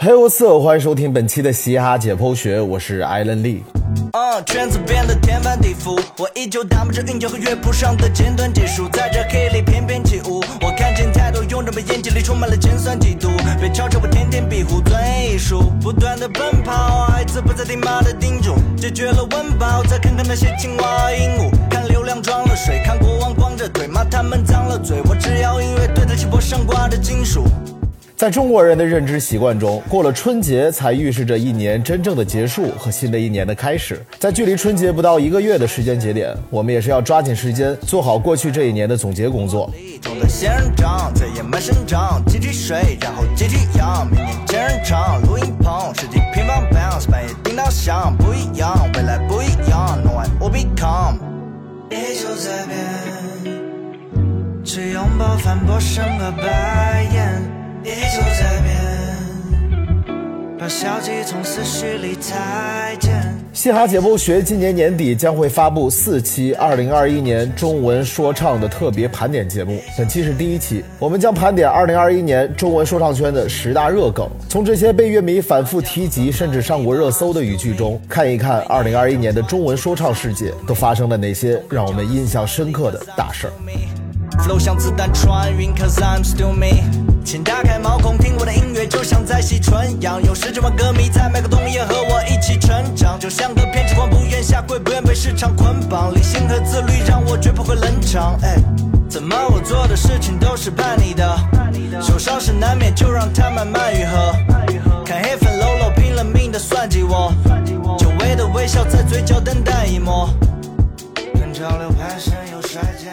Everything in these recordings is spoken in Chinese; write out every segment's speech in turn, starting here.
嘿，我色，欢迎收听本期的嘻哈解剖学，我是艾伦利。嗯，圈子变得天翻地覆，我依旧打磨着韵脚和乐谱上的尖端技术，在这黑里翩翩起舞。我看见太多勇者们眼睛里充满了尖酸嫉妒，别嘲笑我天天庇护钻研艺术，不断的奔跑，孩子不再听妈的叮嘱，解决了温饱，再看看那些青蛙鹦鹉，看流量装了水，看国王光着腿，骂他们脏了嘴，我只要音乐对得起脖上挂的金属。在中国人的认知习惯中，过了春节才预示着一年真正的结束和新的一年的开始。在距离春节不到一个月的时间节点，我们也是要抓紧时间做好过去这一年的总结工作。痛的仙人掌在野蛮生长，集体睡，然后集体养。明年千人场，录音棚，十几平方 bounce，半夜叮当响，不一样，未来不一样，No one will become。地球在变，只拥抱反驳声和白眼。地球在变，把消极从思绪里裁剪。嘻哈解剖学今年年底将会发布四期2021年中文说唱的特别盘点节目，本期是第一期，我们将盘点2021年中文说唱圈的十大热梗，从这些被乐迷反复提及甚至上过热搜的语句中，看一看2021年的中文说唱世界都发生了哪些让我们印象深刻的大事儿。请打开毛孔，听我的音乐，就像在吸纯氧。有十几万歌迷在每个冬夜和我一起成长，就像个偏执狂，不愿下跪，不愿被市场捆绑。理性和自律让我绝不会冷场。哎，怎么我做的事情都是叛逆的？受伤是难免，就让它慢慢愈合。看黑粉 lol 拼了命的算计我，久违的微笑在嘴角淡淡一抹。跟潮流攀升又衰减。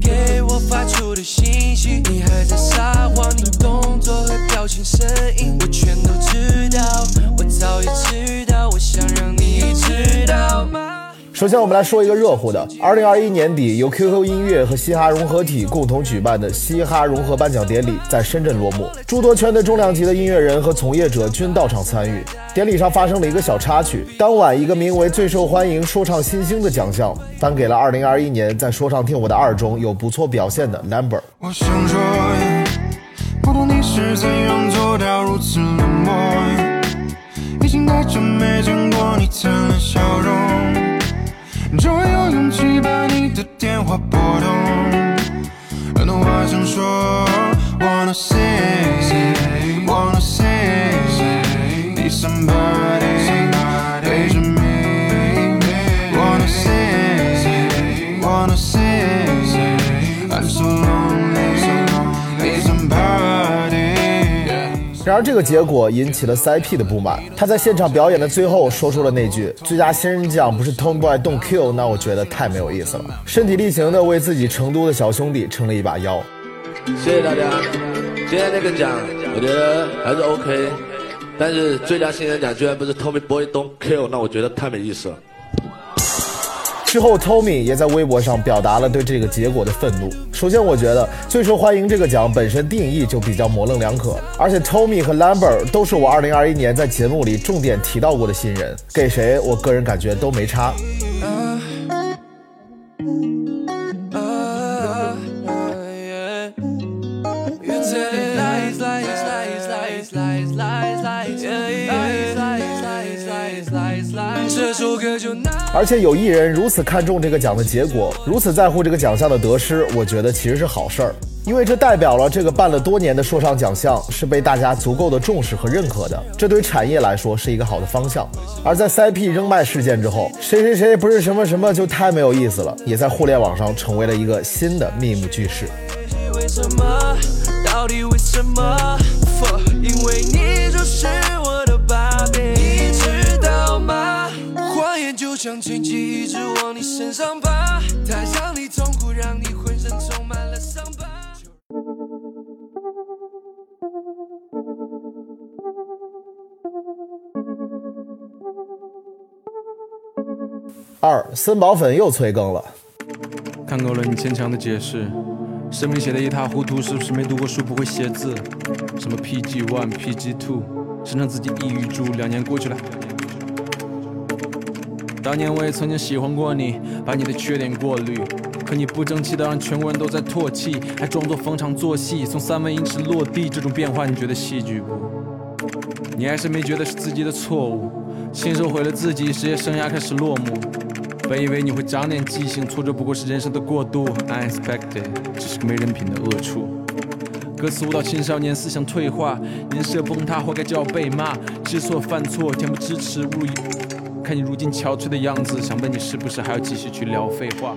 给我发出的信息。你还在撒谎，你动作和表情声音，我全都知道，我早已知道，我想让你知道。首先，我们来说一个热乎的。二零二一年底，由 QQ 音乐和嘻哈融合体共同举办的嘻哈融合颁奖典礼在深圳落幕，诸多圈内重量级的音乐人和从业者均到场参与。典礼上发生了一个小插曲，当晚一个名为“最受欢迎说唱新星”的奖项颁给了二零二一年在说唱听我的二中有不错表现的 Number。我想说，不懂你是怎样做到如此冷漠，已经太久没见过你灿烂笑容。终于有勇气把你的电话拨通，很多话想说，wanna say，wanna say，need somebody 然而，这个结果引起了 CIP 的不满。他在现场表演的最后说出了那句：“最佳新人奖不是 Tomboy Don't Kill。”那我觉得太没有意思了。身体力行的为自己成都的小兄弟撑了一把腰。谢谢大家。今天这个奖，我觉得还是 OK，但是最佳新人奖居然不是 Tomboy Don't Kill，那我觉得太没意思了。之后，Tommy 也在微博上表达了对这个结果的愤怒。首先，我觉得最受欢迎这个奖本身定义就比较模棱两可，而且 Tommy 和 Lambert 都是我2021年在节目里重点提到过的新人，给谁我个人感觉都没差。而且有艺人如此看重这个奖的结果，如此在乎这个奖项的得失，我觉得其实是好事儿，因为这代表了这个办了多年的说唱奖项是被大家足够的重视和认可的，这对产业来说是一个好的方向。而在 CP 扔麦事件之后，谁谁谁不是什么什么就太没有意思了，也在互联网上成为了一个新的密目句式。到底为什么？因为你就是我的想荆棘一直往你身上爬太让你痛苦让你浑身充满了伤疤。二森宝粉又催更了。看够了你牵强的解释生命写的一塌糊涂是不是没读过书不会写字？什么 pg one pg two 声称自己抑郁住两年过去了。当年我也曾经喜欢过你，把你的缺点过滤，可你不争气的让全国人都在唾弃，还装作逢场作戏，从三万英尺落地，这种变化你觉得戏剧不？你还是没觉得是自己的错误，亲手毁了自己，职业生涯开始落幕。本以为你会长点记性，挫折不过是人生的过渡。Unexpected，只是个没人品的恶处。歌词误导青少年思想退化，人设崩塌，活该就要被骂。知错犯错，恬不知耻，侮辱。看你如今憔悴的样子，想问你是不是还要继续去聊废话？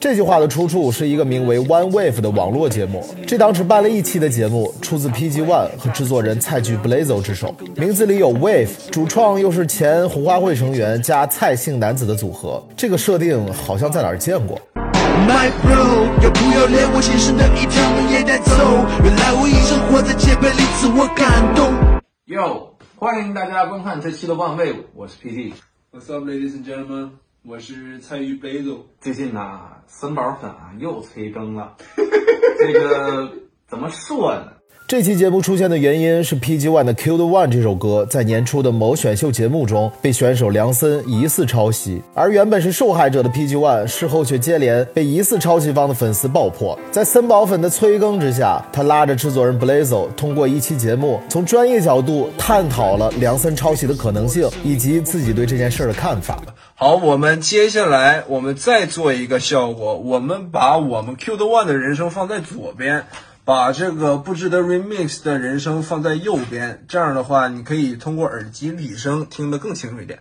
这句话的出处是一个名为 One Wave 的网络节目，这档只办了一期的节目，出自 PG One 和制作人蔡剧 Blazo 之手，名字里有 Wave，主创又是前红花会成员加蔡姓男子的组合，这个设定好像在哪儿见过。My bro，要不要连我的一条路也带走？原来我一生活在戒备里，自我感动。Yo，欢迎大家观看这期的 One Wave，我是 PT。What's up, ladies and gentlemen？我是蔡玉北总。最近呢，森宝粉啊又催更了，这个怎么说呢？这期节目出现的原因是 PG One 的《Killed One》这首歌在年初的某选秀节目中被选手梁森疑似抄袭，而原本是受害者的 PG One 事后却接连被疑似抄袭方的粉丝爆破。在森宝粉的催更之下，他拉着制作人 Blazo 通过一期节目，从专业角度探讨了梁森抄袭的可能性以及自己对这件事的看法。好，我们接下来我们再做一个效果，我们把我们 Q 的 One 的人声放在左边，把这个不值得 Remix 的人声放在右边，这样的话，你可以通过耳机里声听得更清楚一点。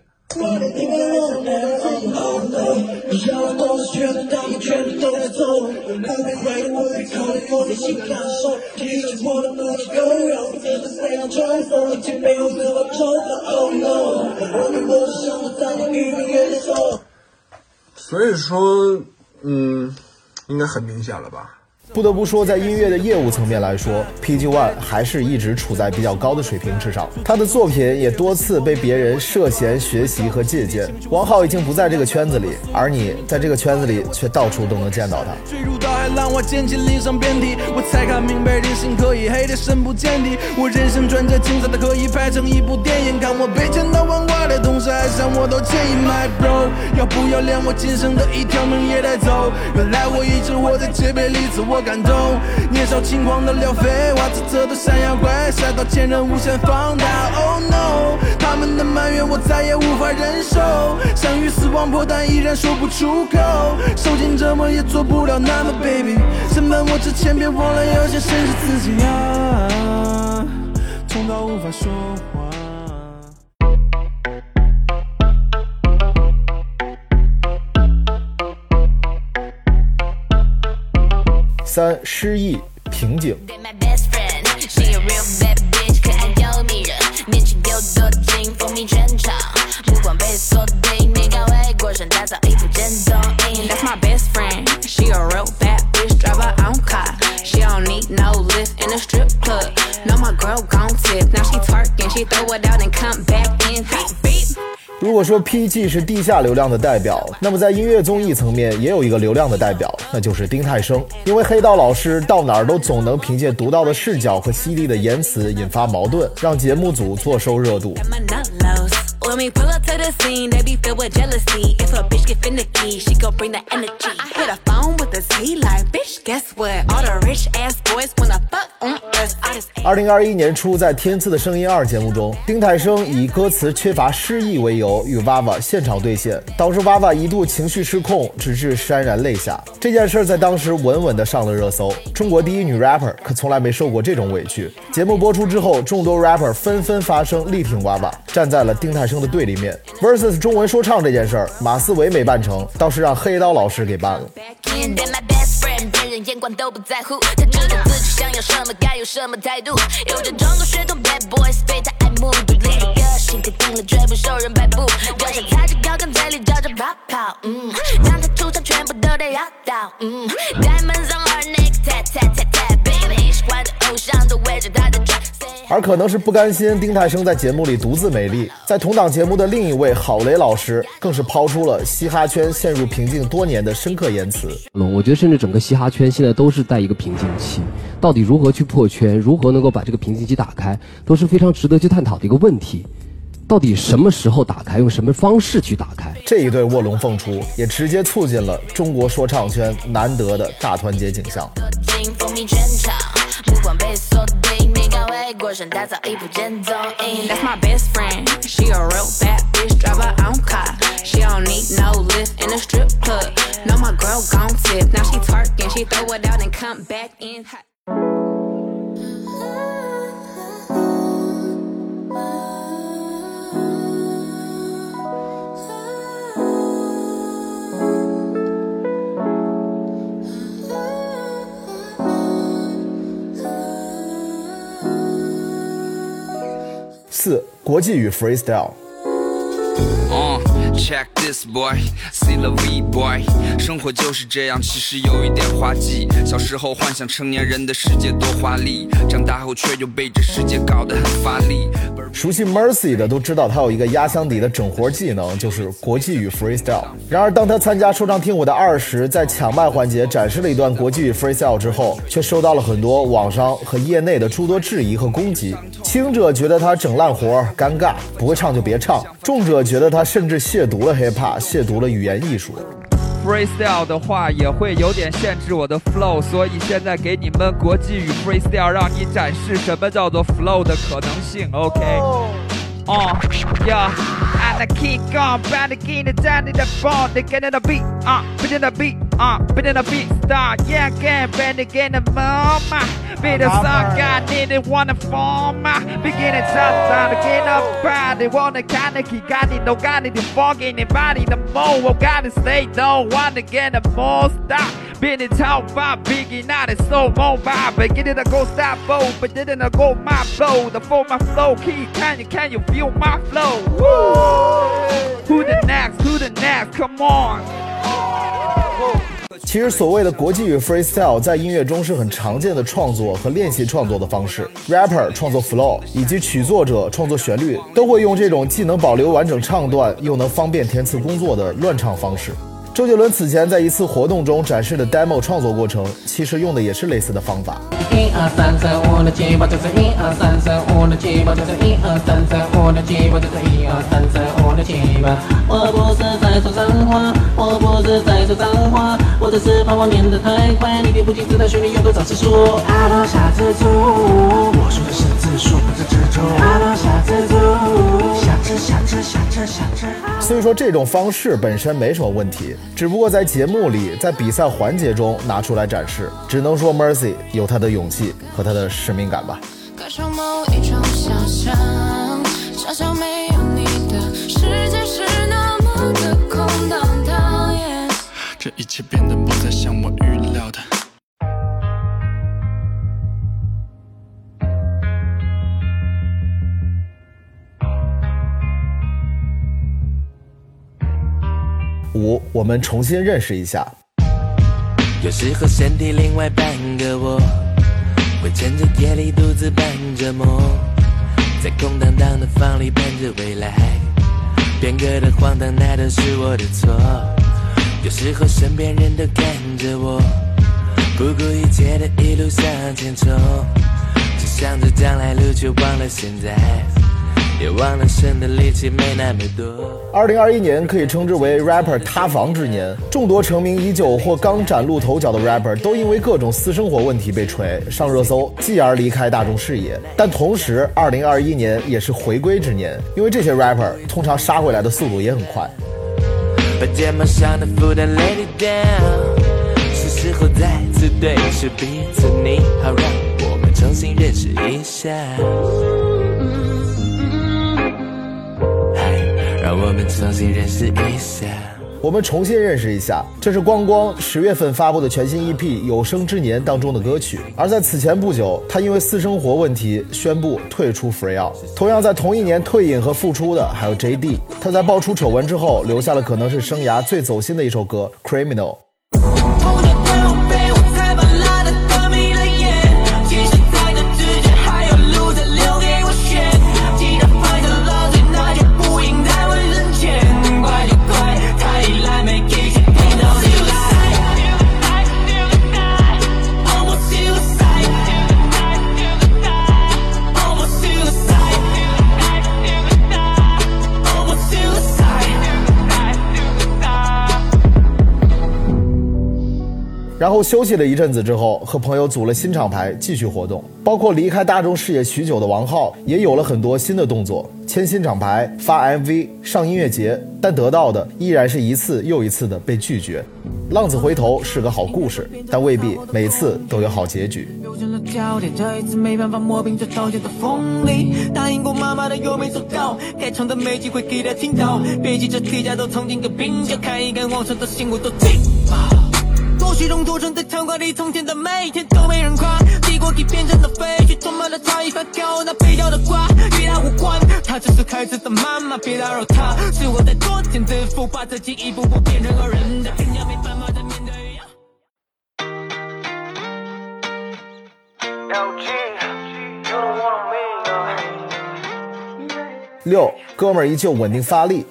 所以说，嗯，应该很明显了吧？不得不说，在音乐的业务层面来说，PG One 还是一直处在比较高的水平之上。他的作品也多次被别人涉嫌学习和借鉴。王浩已经不在这个圈子里，而你在这个圈子里却到处都能见到他。要不要连我今生的一条命也带走？原来我一直活在戒备里，自我感动。年少轻狂的聊废话，自责的山妖怪，晒到前人无限放大。Oh no，他们的埋怨我再也无法忍受。想与死亡破，但依然说不出口。受尽折磨也做不了那么 baby。审判我之前，别忘了要先审视自己啊，痛到无法说 own car. She don't need no lift in a strip club. No, my girl gon' tip. Now she twerking, she throw it out and come 如果说 PG 是地下流量的代表，那么在音乐综艺层面也有一个流量的代表，那就是丁太升。因为黑道老师到哪儿都总能凭借独到的视角和犀利的言辞引发矛盾，让节目组坐收热度。my nut lows. When we pull up to the scene, they be filled with jealousy. If a bitch get finicky, she gon' bring the energy. I hit a phone Z like, bitch, guess what? All the rich ass boys wanna fuck on us. 二零二一年初，在《天赐的声音二》节目中，丁太升以歌词缺乏诗意为由，与娃娃现场对线，导致娃娃一度情绪失控，直至潸然泪下。这件事儿在当时稳稳的上了热搜。中国第一女 rapper 可从来没受过这种委屈。节目播出之后，众多 rapper 纷纷发声力挺娃娃，站在了丁太升的对立面。versus 中文说唱这件事儿，马思唯没办成，倒是让黑刀老师给办了。My best friend，别人眼光都不在乎，他知道自己想要什么，该有什么态度。有着中国血统 bad boys，被他爱慕，独立的个性，肯定了绝不受人摆布。脚下踩着高跟嘴里嚼着跑跑，嗯，当他出场全部都得绕道，嗯，diamonds on her neck，tat tat tap tap，baby，喜欢的偶像都围着他转。而可能是不甘心丁太升在节目里独自美丽，在同档节目的另一位郝蕾老师更是抛出了嘻哈圈陷入瓶颈多年的深刻言辞。嗯，我觉得甚至整个嘻哈圈现在都是在一个瓶颈期，到底如何去破圈，如何能够把这个瓶颈期打开，都是非常值得去探讨的一个问题。到底什么时候打开，用什么方式去打开？这一对卧龙凤雏也直接促进了中国说唱圈难得的大团结景象。过身打造一部剑走音。That's my best friend, she a real bad bitch, drive her own car. She don't need no lift in a strip club. No, my girl gon' tip. Now she twerking, she throw it out and come back in 四、国际与 freestyle。Check this boy, see the V boy，生活就是这样，其实有一点滑稽。小时候幻想成年人的世界多华丽，长大后却又被这世界搞得很乏力。熟悉 Mercy 的都知道，他有一个压箱底的整活技能，就是国际与 freestyle。然而，当他参加说唱听我的二十，在抢麦环节展示了一段国际与 freestyle 之后，却受到了很多网上和业内的诸多质疑和攻击。轻者觉得他整烂活尴尬，不会唱就别唱；重者觉得他甚至亵渎了 hiphop，亵渎了语言艺术。freestyle 的话也会有点限制我的 flow，所以现在给你们国际语 freestyle，让你展示什么叫做 flow 的可能性。OK。Uh, yeah, and I keep going, back again, the down in the ball, they get in the beat, uh, put in the beat, uh, put in a beat, star, yeah, again, bend again, the mama, be the song, I didn't wanna form, beginning top time to get up, body, wanna kinda keep, got it, no got it, the fog in the the more, well, gotta stay, don't wanna get the more stop. Been in town five biggie, not it's so more vibe. But get it a go stop bow, but didn't a go my flow. The for my flow, key, can you can you feel my flow? Woo! Who the next? Who the next? Come on! 其实所谓的国际语 freestyle 在音乐中是很常见的创作和练习创作的方式。rapper 创作 flow 以及曲作者创作旋律，都会用这种既能保留完整唱段，又能方便填词工作的乱唱方式。周杰伦此前在一次活动中展示的 demo 创作过程，其实用的也是类似的方法。一二三四五六七八九十，一二三四五六七八九十，一二三四五六七八九十，一二三四五六七八。我不是在说脏话，我不是在说脏话，我只是怕我念得太快，你听不清字的旋律有多少次数。阿罗下蜘蛛，我说的是字数，不是蜘蛛。阿罗下蜘蛛，下蜘下蜘下蜘下蜘。所以说这种方式本身没什么问题，只不过在节目里，在比赛环节中拿出来展示，只能说 Mercy 有他的勇气和他的使命感吧。歌唱某一种想象，想象没有你的世界是那么的空荡荡。yeah 这一切变得不再像我预料的。五，我们重新认识一下。有时候身体另外半个我，会趁着夜里独自伴着梦，在空荡荡的房里盼着未来，变革的荒唐那都是我的错。有时候身边人都看着我，不顾一切的一路向前冲，只想着将来路，却忘了现在。也忘了神的力气没那么多。二零二一年可以称之为 rapper 塌房之年，众多成名已久或刚崭露头角的 rapper 都因为各种私生活问题被锤上热搜，继而离开大众视野。但同时，二零二一年也是回归之年，因为这些 rapper 通常杀回来的速度也很快。把肩膀上的负担 let it down，是时候再次对视彼此，你好，让我们重新认识一下。我们重新认识一下。我们重新认识一下，这是光光十月份发布的全新 EP《有生之年》当中的歌曲。而在此前不久，他因为私生活问题宣布退出 Free o。同样在同一年退隐和复出的还有 JD。他在爆出丑闻之后，留下了可能是生涯最走心的一首歌《Criminal》。然后休息了一阵子之后，和朋友组了新厂牌继续活动。包括离开大众视野许久的王浩，也有了很多新的动作，签新厂牌、发 MV、上音乐节，但得到的依然是一次又一次的被拒绝。浪子回头是个好故事，但未必每次都有好结局。扭转了焦点，这一次没办法磨平这刀尖的锋利。答应过妈妈的又没做到，该唱的没机会给她听到。别急着提家都曾经个鬓角，看一看皇上的心会多紧。多虚荣，多存在汤锅里，从前的每天都没人夸。帝国已变成了废墟，充满了差异发酵，那配角的瓜与他无关。她只是孩子的妈妈，别打扰她。是我在作茧自缚，把自己一步步变成个人的评价，没办法再面对。六，哥们依旧稳定发力。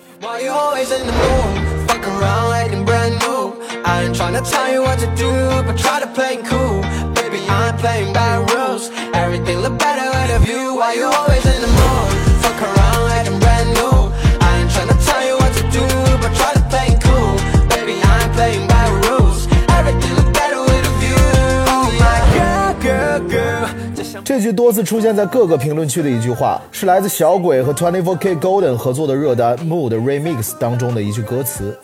I ain't tryna tell you what to do, but try to play cool. Baby, I ain't playing by rules. Everything look better with a view. Why you always in the mood? Fuck around 这句多次出现在各个评论区的一句话，是来自小鬼和 Twenty Four K Golden 合作的热单《Mood Remix》当中的一句歌词。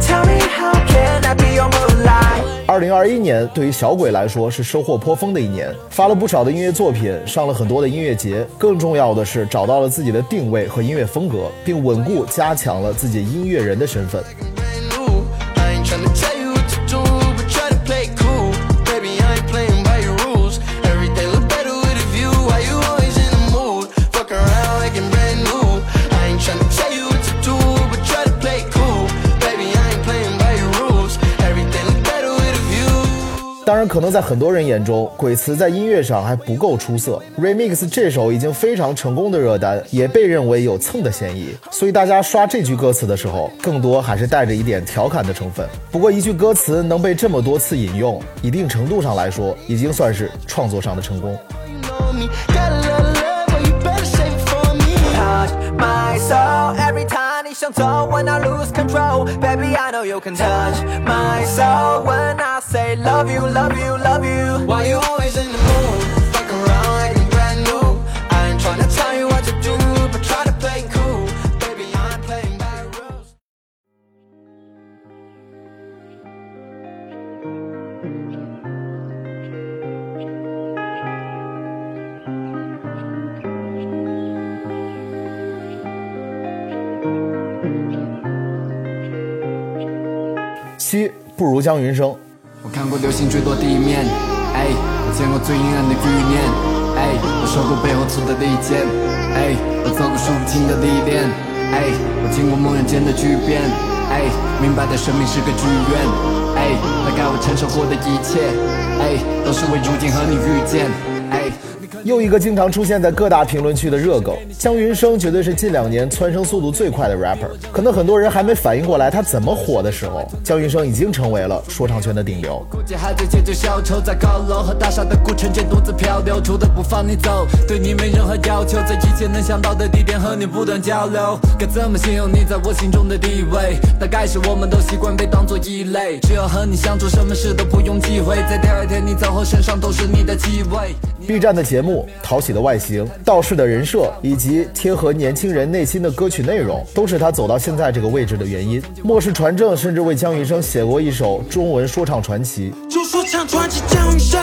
tell me how can I be your moonlight？二零二一年对于小鬼来说是收获颇丰的一年，发了不少的音乐作品，上了很多的音乐节。更重要的是找到了自己的定位和音乐风格，并稳固加强了自己音乐人的身份。可能在很多人眼中，鬼词在音乐上还不够出色。Remix 这首已经非常成功的热单，也被认为有蹭的嫌疑。所以大家刷这句歌词的时候，更多还是带着一点调侃的成分。不过，一句歌词能被这么多次引用，一定程度上来说，已经算是创作上的成功。know me. Got a lot of love, but you better save it for me. Touch my soul every time 你想走 when I lose control. Baby, I know you can touch my soul when I say love you, love you, love you. Why you always in the mood? Fuck around like I'm brand new. I ain't tryna tell you what to do, but try to play it cool. Baby, I ain't playing by your rules. 七不如江云生。 流星坠落地面，哎，我见过最阴暗的欲念，哎，我受过背后刺的利剑，哎，我走过数不清的历练，哎，我经过梦魇间的巨变，哎，明白的生命是个剧院，哎，大概我承受过的一切，哎，都是为如今和你遇见，哎。又一个经常出现在各大评论区的热梗，江云生绝对是近两年蹿升速度最快的 rapper。可能很多人还没反应过来他怎么火的时候，江云生已经成为了说唱圈的顶流。估计还在解救小丑，在高楼和大厦的古城间独自漂流，不放你走，对你没任何要求，在一切能想到的地点和你不断交流。该怎么形容你在我心中的地位？大概是我们都习惯被当作异类，只要和你相处，什么事都不用忌讳，在第二天你走后，身上都是你的气味。B 站的节目、讨喜的外形、道士的人设，以及贴合年轻人内心的歌曲内容，都是他走到现在这个位置的原因。末世传正甚至为姜云升写过一首中文说唱传奇。就说唱传奇江云生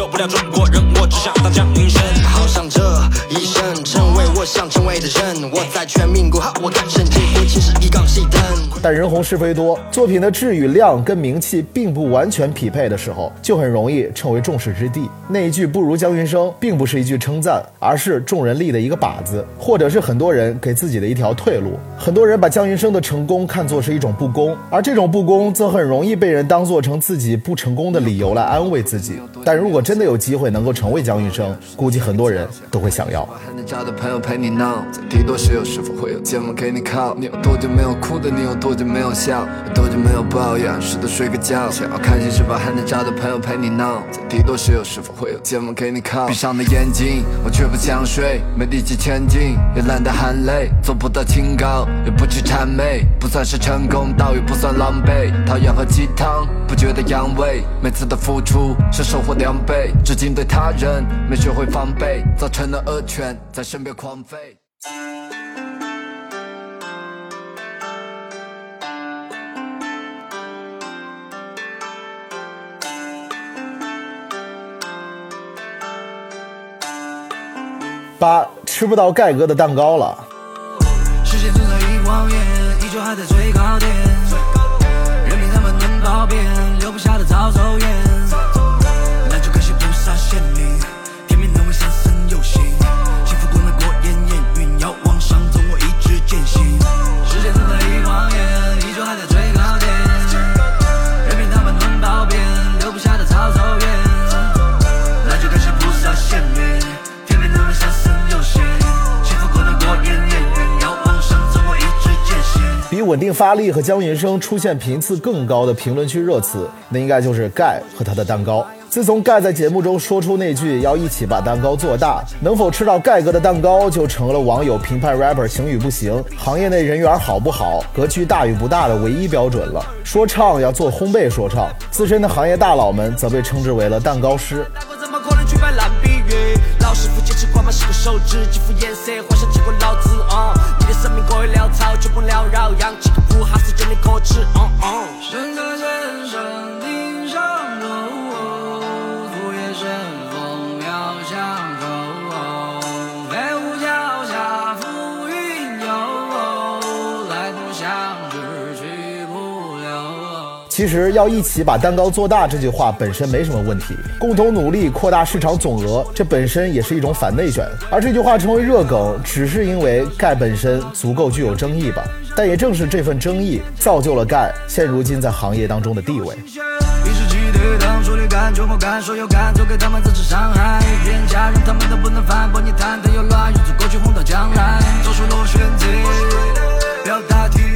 救不了中国人，我只想当江云生。好想这一生成为我想人，我在全民国号，我敢胜，结果其实一杠熄灯。但人红是非多，作品的质与量跟名气并不完全匹配的时候，就很容易成为众矢之的。那一句不如江云生，并不是一句称赞，而是众人立的一个靶子，或者是很多人给自己的一条退路。很多人把江云生的成功看作是一种不公，而这种不公则很容易被人当做成自己不成功的理由来安慰自己。但如果真的有机会能够成为江云生，估计很多人都会想要。还能找到朋友陪你闹，在低多时又是否会有肩膀给你靠？你有多久没有哭的？你有多久没有笑？有多久没有抱怨？试着睡个觉。想要开心是否还能找到朋友陪你闹？在低多时又是否会有肩膀给你靠？闭上的眼睛，我却不想睡，没力气前进，也懒得含泪，做不到清高，也不去谄媚，不算是成功，倒也不算狼狈。讨厌喝鸡汤，不觉得阳痿，每次的付出是收获两倍，至今对他人没学会防备，造成了恶犬在身边狂吠。八吃不到盖哥的蛋糕了。时间正在一晃眼，依旧还在最高点。任凭他们能暴变，留不下的早走远。稳定发力和姜云升出现频次更高的评论区热词，那应该就是盖和他的蛋糕。自从盖在节目中说出那句要一起把蛋糕做大，能否吃到盖哥的蛋糕就成了网友评判 rapper 行与不行、行业内人缘好不好、格局大与不大的唯一标准了。说唱要做烘焙说唱，资深的行业大佬们则被称之为了蛋糕师。老师傅坚持光芒是个手指，几副颜色幻想结果老子！你的生命过于潦草，却不缭绕，养几个不哈是真的可耻。嗯嗯。深刻其实要一起把蛋糕做大这句话本身没什么问题，共同努力扩大市场总额，这本身也是一种反内卷。而这句话成为热梗，只是因为盖本身足够具有争议吧。但也正是这份争议，造就了盖现如今在行业当中的地位。做。出螺旋子，表达体。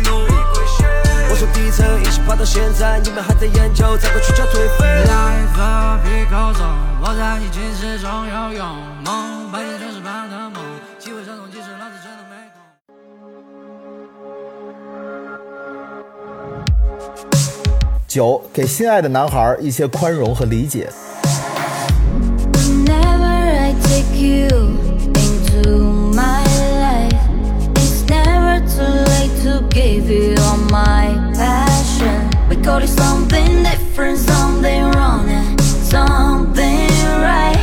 从底层一起爬到现在，你们还在研究，怎么去叫颓废。来我在你寝室中游泳梦，白天全是盼的梦，机会老子真的没空。九，给心爱的男孩一些宽容和理解。Whenever I take you into my life, it's never too late to give you all my call it something different, something wrong, and something right.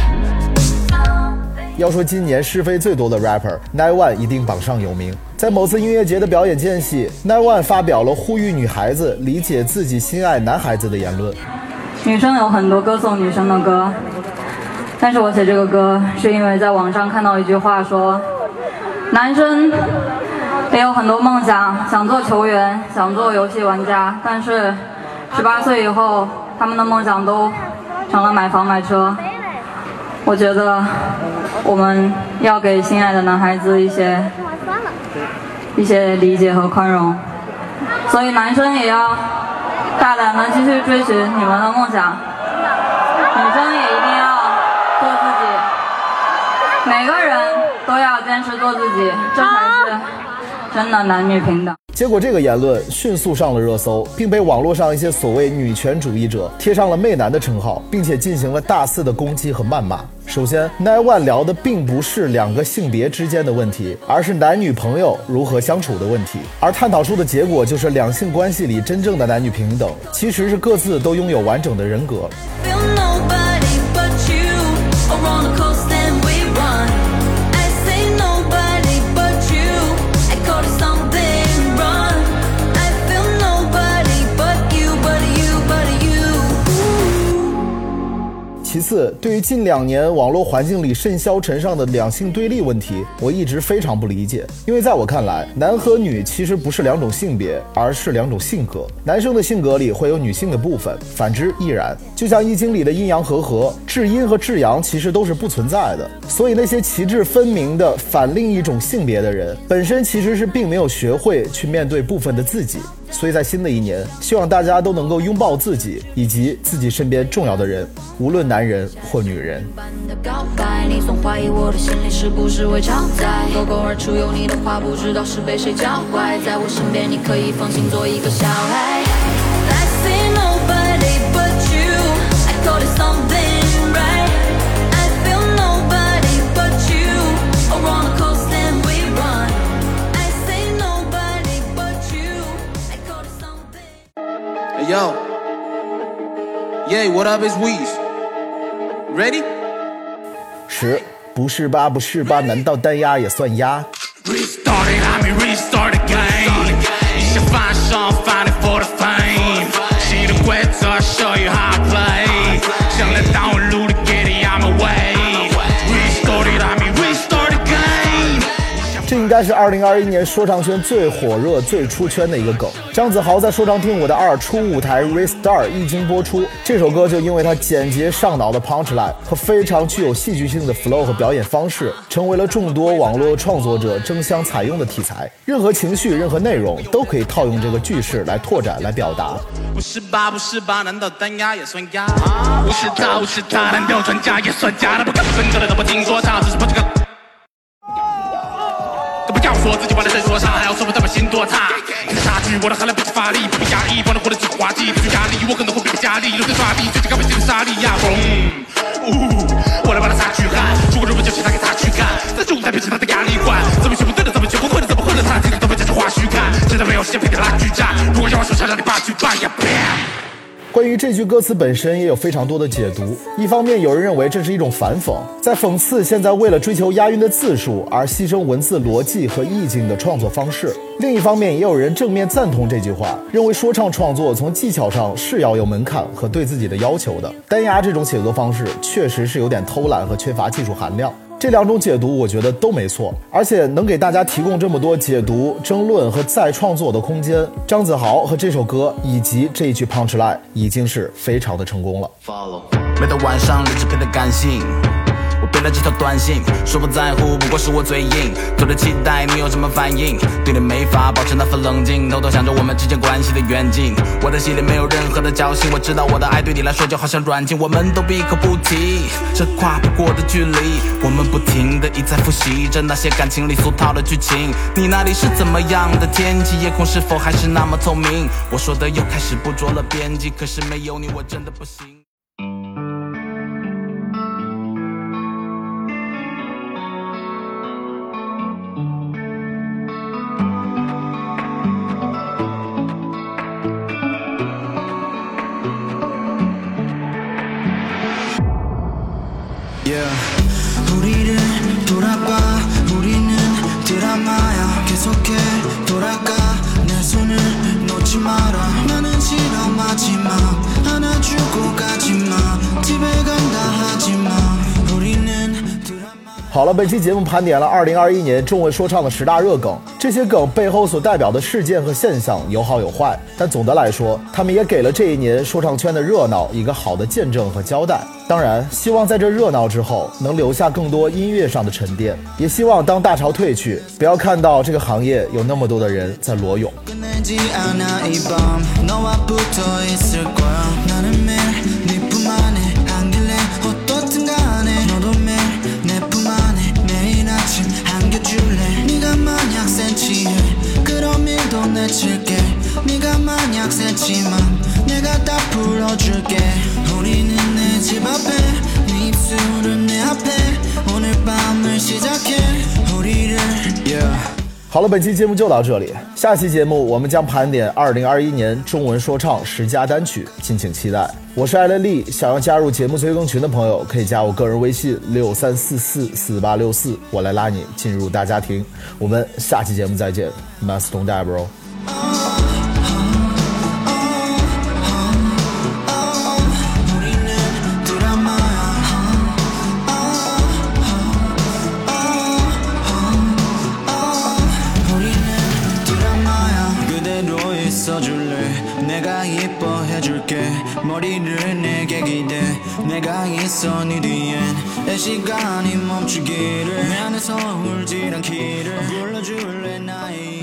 要说今年是非最多的 rapper Nine One 一定榜上有名。在某次音乐节的表演间隙，Nine One 发表了呼吁女孩子理解自己心爱男孩子的言论。女生有很多歌颂女生的歌，但是我写这个歌是因为在网上看到一句话说，男生也有很多梦想，想做球员，想做游戏玩家，但是十八岁以后，他们的梦想都成了买房买车。我觉得我们要给心爱的男孩子一些一些理解和宽容，所以男生也要大胆的继续追寻你们的梦想，女生也一定要做自己，每个人都要坚持做自己，这才真的男女平等。结果这个言论迅速上了热搜，并被网络上一些所谓女权主义者贴上了“媚男”的称号，并且进行了大肆的攻击和谩骂。首先，Nine One 聊的并不是两个性别之间的问题，而是男女朋友如何相处的问题。而探讨出的结果就是两性关系里真正的男女平等，其实是各自都拥有完整的人格。其次，对于近两年网络环境里甚嚣尘上的两性对立问题，我一直非常不理解。因为在我看来，男和女其实不是两种性别，而是两种性格。男生的性格里会有女性的部分，反之亦然。就像《易经》里的阴阳和合，至阴和至阳其实都是不存在的。所以那些旗帜分明的反另一种性别的人，本身其实是并没有学会去面对部分的自己。所以在新的一年，希望大家都能够拥抱自己以及自己身边重要的人，无论男人或女人。的 Hey yo. Yeah, what up? It's Weez. Ready? 十不是吧？不是吧？难道单压也算压？ Restart it, I mean restart again. 你想翻上 find it for the fame. 新的规则 show you how I play. 想来挡我路 该是二零二一年说唱圈最火热、最出圈的一个梗。张子豪在《说唱听我的二》初舞台 Restart 一经播出，这首歌就因为他简洁上脑的 punchline 和非常具有戏剧性的 flow 和表演方式，成为了众多网络创作者争相采用的题材。任何情绪、任何内容都可以套用这个句式来拓展、来表达。不是吧？不是吧？难道单压也算压？不是他，不是他，单调专家也算假的？不可分割的都不听说他，只是不这个。说自己玩的真说唱，还要说我他妈心多差。你的差距，我的含量不及发力，不必压抑，帮人活得只滑稽，不去压力，我可能会被加力，留在抓地，最近刚被新的沙利亚风。呜，我来把他擦去汗，如果如果就请他给他去干，在主舞台变成他的压力罐，怎么学不对的，怎么学不会的，怎么混的，他听的都被这些花絮看，真的没有时间陪你拉锯战，如果要我手上让你把去办呀，bam。关于这句歌词本身也有非常多的解读。一方面，有人认为这是一种反讽，在讽刺现在为了追求押韵的字数而牺牲文字逻辑和意境的创作方式；另一方面，也有人正面赞同这句话，认为说唱创作从技巧上是要有门槛和对自己的要求的。单押这种写作方式确实是有点偷懒和缺乏技术含量。这两种解读，我觉得都没错，而且能给大家提供这么多解读、争论和再创作的空间。张子豪和这首歌以及这一句 punchline 已经是非常的成功了。每到晚上，理智变得感性。我编了几条短信，说不在乎，不过是我嘴硬。做着期待你有什么反应，对你没法保持那份冷静，偷偷想着我们之间关系的远近。我的心里没有任何的侥幸，我知道我的爱对你来说就好像软禁，我们都闭口不提这跨不过的距离。我们不停的一再复习着那些感情里俗套的剧情。你那里是怎么样的天气？夜空是否还是那么透明？我说的又开始不着了边际，可是没有你我真的不行。Yeah. 우리를 돌아봐. 우리는 드라마야. 계속해 돌아가. 내 손을 놓지 마라. 나는 실험하지 마 好了，本期节目盘点了2021年中文说唱的十大热梗，这些梗背后所代表的事件和现象有好有坏，但总的来说，他们也给了这一年说唱圈的热闹一个好的见证和交代。当然，希望在这热闹之后能留下更多音乐上的沉淀，也希望当大潮退去，不要看到这个行业有那么多的人在裸泳。일도 내칠게 네가 만약 센치만 내가 다 풀어줄게 우리는 내 집 앞에 네 입술은 내 앞에 오늘 밤을 시작해 우리를 yeah 好了，本期节目就到这里，下期节目我们将盘点2021年中文说唱十佳单曲，敬请期待。我是艾乐丽，想要加入节目催更群的朋友，可以加我个人微信六三四四四八六四，我来拉你进入大家庭。我们下期节目再见，Must don't die bro。 있어줄래? 내가 이뻐해줄게. 머리를 내게 기대. 내가 있어 네 뒤엔 내 시간이 멈추기를. 내 안에서 울지란 길을 불러줄래 나의